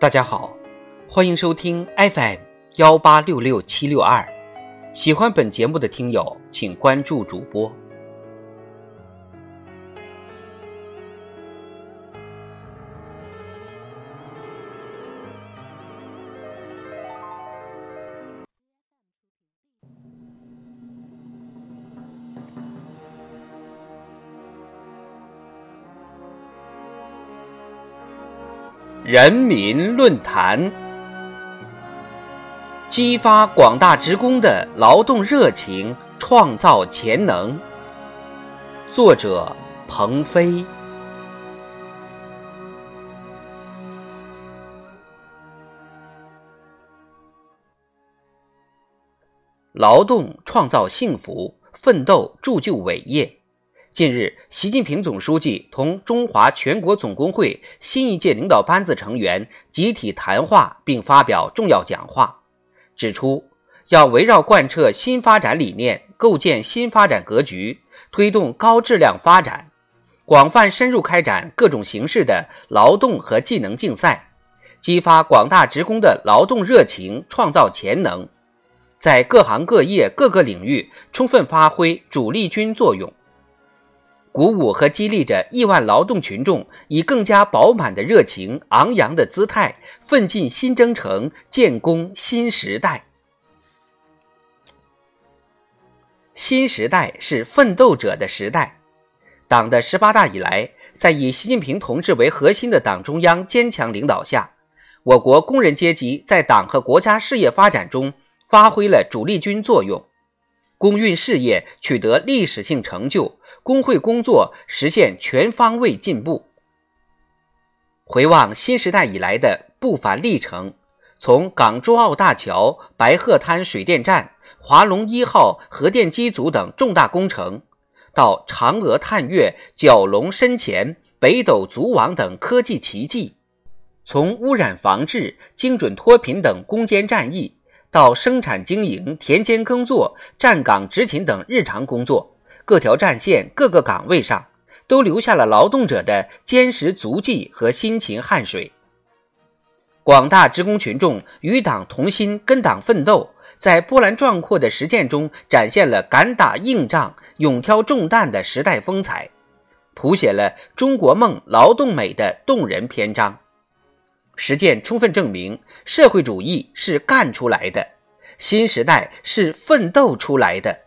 大家好，欢迎收听 FM 幺八六六七六二。喜欢本节目的听友，请关注主播。人民论坛，激发广大职工的劳动热情，创造潜能。作者：彭飞。劳动创造幸福，奋斗铸就伟业。近日，习近平总书记同中华全国总工会新一届领导班子成员集体谈话并发表重要讲话，指出要围绕贯彻新发展理念、构建新发展格局，推动高质量发展，广泛深入开展各种形式的劳动和技能竞赛，激发广大职工的劳动热情，创造潜能，在各行各业各个领域充分发挥主力军作用。鼓舞和激励着亿万劳动群众，以更加饱满的热情、昂扬的姿态，奋进新征程，建功新时代。新时代是奋斗者的时代。党的十八大以来，在以习近平同志为核心的党中央坚强领导下，我国工人阶级在党和国家事业发展中发挥了主力军作用，工运事业取得历史性成就。工会工作实现全方位进步。回望新时代以来的不凡历程，从港珠澳大桥、白鹤滩水电站、华龙一号核电机组等重大工程，到嫦娥探月、蛟龙深潜、北斗组网等科技奇迹；从污染防治、精准脱贫等攻坚战役，到生产经营、田间耕作、站岗执勤等日常工作。各条战线、各个岗位上，都留下了劳动者的坚实足迹和辛勤汗水。广大职工群众与党同心，跟党奋斗，在波澜壮阔的实践中展现了敢打硬仗、勇挑重担的时代风采，谱写了中国梦、劳动美的动人篇章。实践充分证明，社会主义是干出来的，新时代是奋斗出来的。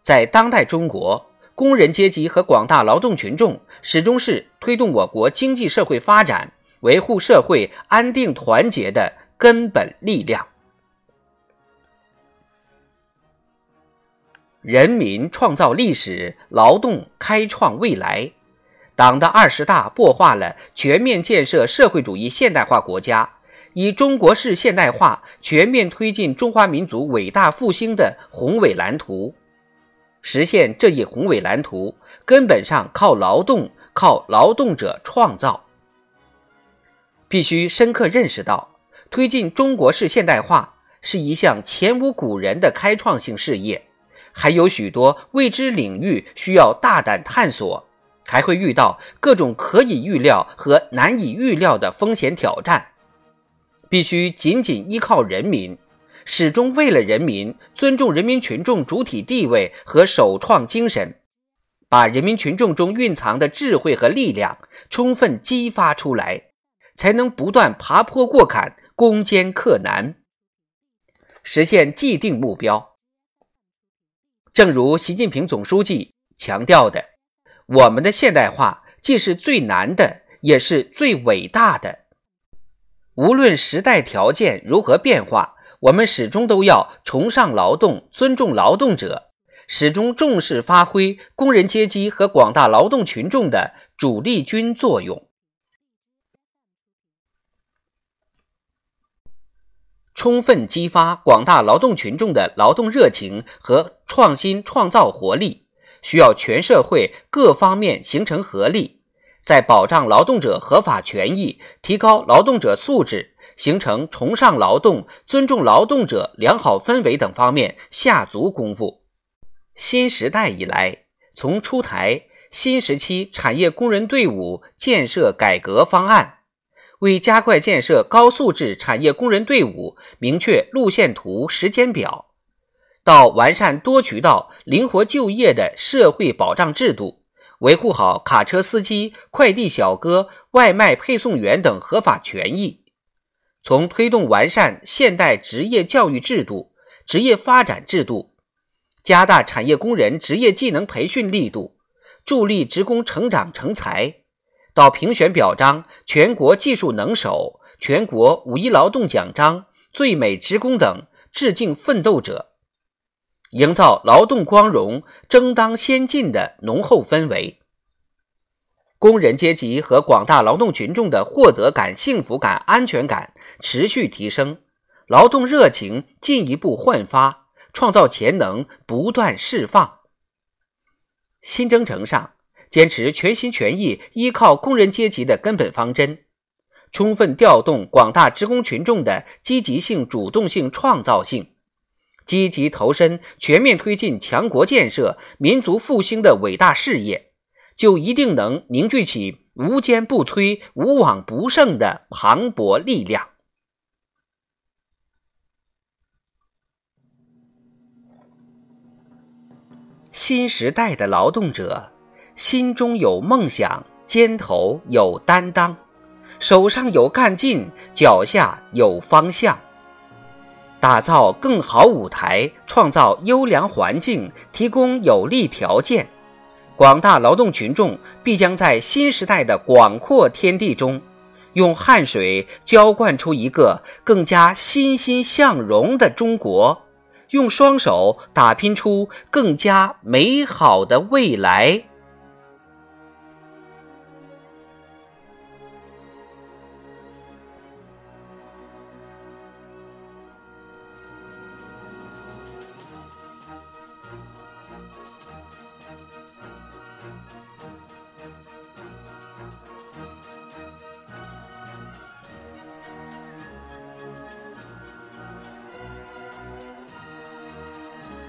在当代中国，工人阶级和广大劳动群众始终是推动我国经济社会发展、维护社会安定团结的根本力量。人民创造历史，劳动开创未来。党的二十大擘画了全面建设社会主义现代化国家、以中国式现代化全面推进中华民族伟大复兴的宏伟蓝图。实现这一宏伟蓝图，根本上靠劳动，靠劳动者创造。必须深刻认识到，推进中国式现代化是一项前无古人的开创性事业，还有许多未知领域需要大胆探索，还会遇到各种可以预料和难以预料的风险挑战。必须紧紧依靠人民。始终为了人民，尊重人民群众主体地位和首创精神，把人民群众中蕴藏的智慧和力量充分激发出来，才能不断爬坡过坎、攻坚克难，实现既定目标。正如习近平总书记强调的：“我们的现代化既是最难的，也是最伟大的。无论时代条件如何变化。”我们始终都要崇尚劳动，尊重劳动者，始终重视发挥工人阶级和广大劳动群众的主力军作用，充分激发广大劳动群众的劳动热情和创新创造活力，需要全社会各方面形成合力，在保障劳动者合法权益、提高劳动者素质。形成崇尚劳动、尊重劳动者良好氛围等方面下足功夫。新时代以来，从出台新时期产业工人队伍建设改革方案，为加快建设高素质产业工人队伍，明确路线图、时间表；到完善多渠道、灵活就业的社会保障制度，维护好卡车司机、快递小哥、外卖配送员等合法权益；从推动完善现代职业教育制度、职业发展制度，加大产业工人职业技能培训力度，助力职工成长成才。到评选表彰全国技术能手、全国五一劳动奖章、最美职工等致敬奋斗者，营造劳动光荣、争当先进的浓厚氛围。工人阶级和广大劳动群众的获得感、幸福感、安全感持续提升，劳动热情进一步焕发，创造潜能不断释放。新征程上。坚持全心全意依靠工人阶级的根本方针，充分调动广大职工群众的积极性、主动性、创造性，积极投身全面推进强国建设、民族复兴的伟大事业，就一定能凝聚起无坚不摧、无往不胜的磅礴力量。新时代的劳动者。心中有梦想，肩头有担当，手上有干劲，脚下有方向。打造更好舞台，创造优良环境，提供有利条件，广大劳动群众必将在新时代的广阔天地中，用汗水浇灌出一个更加欣欣向荣的中国，用双手打拼出更加美好的未来。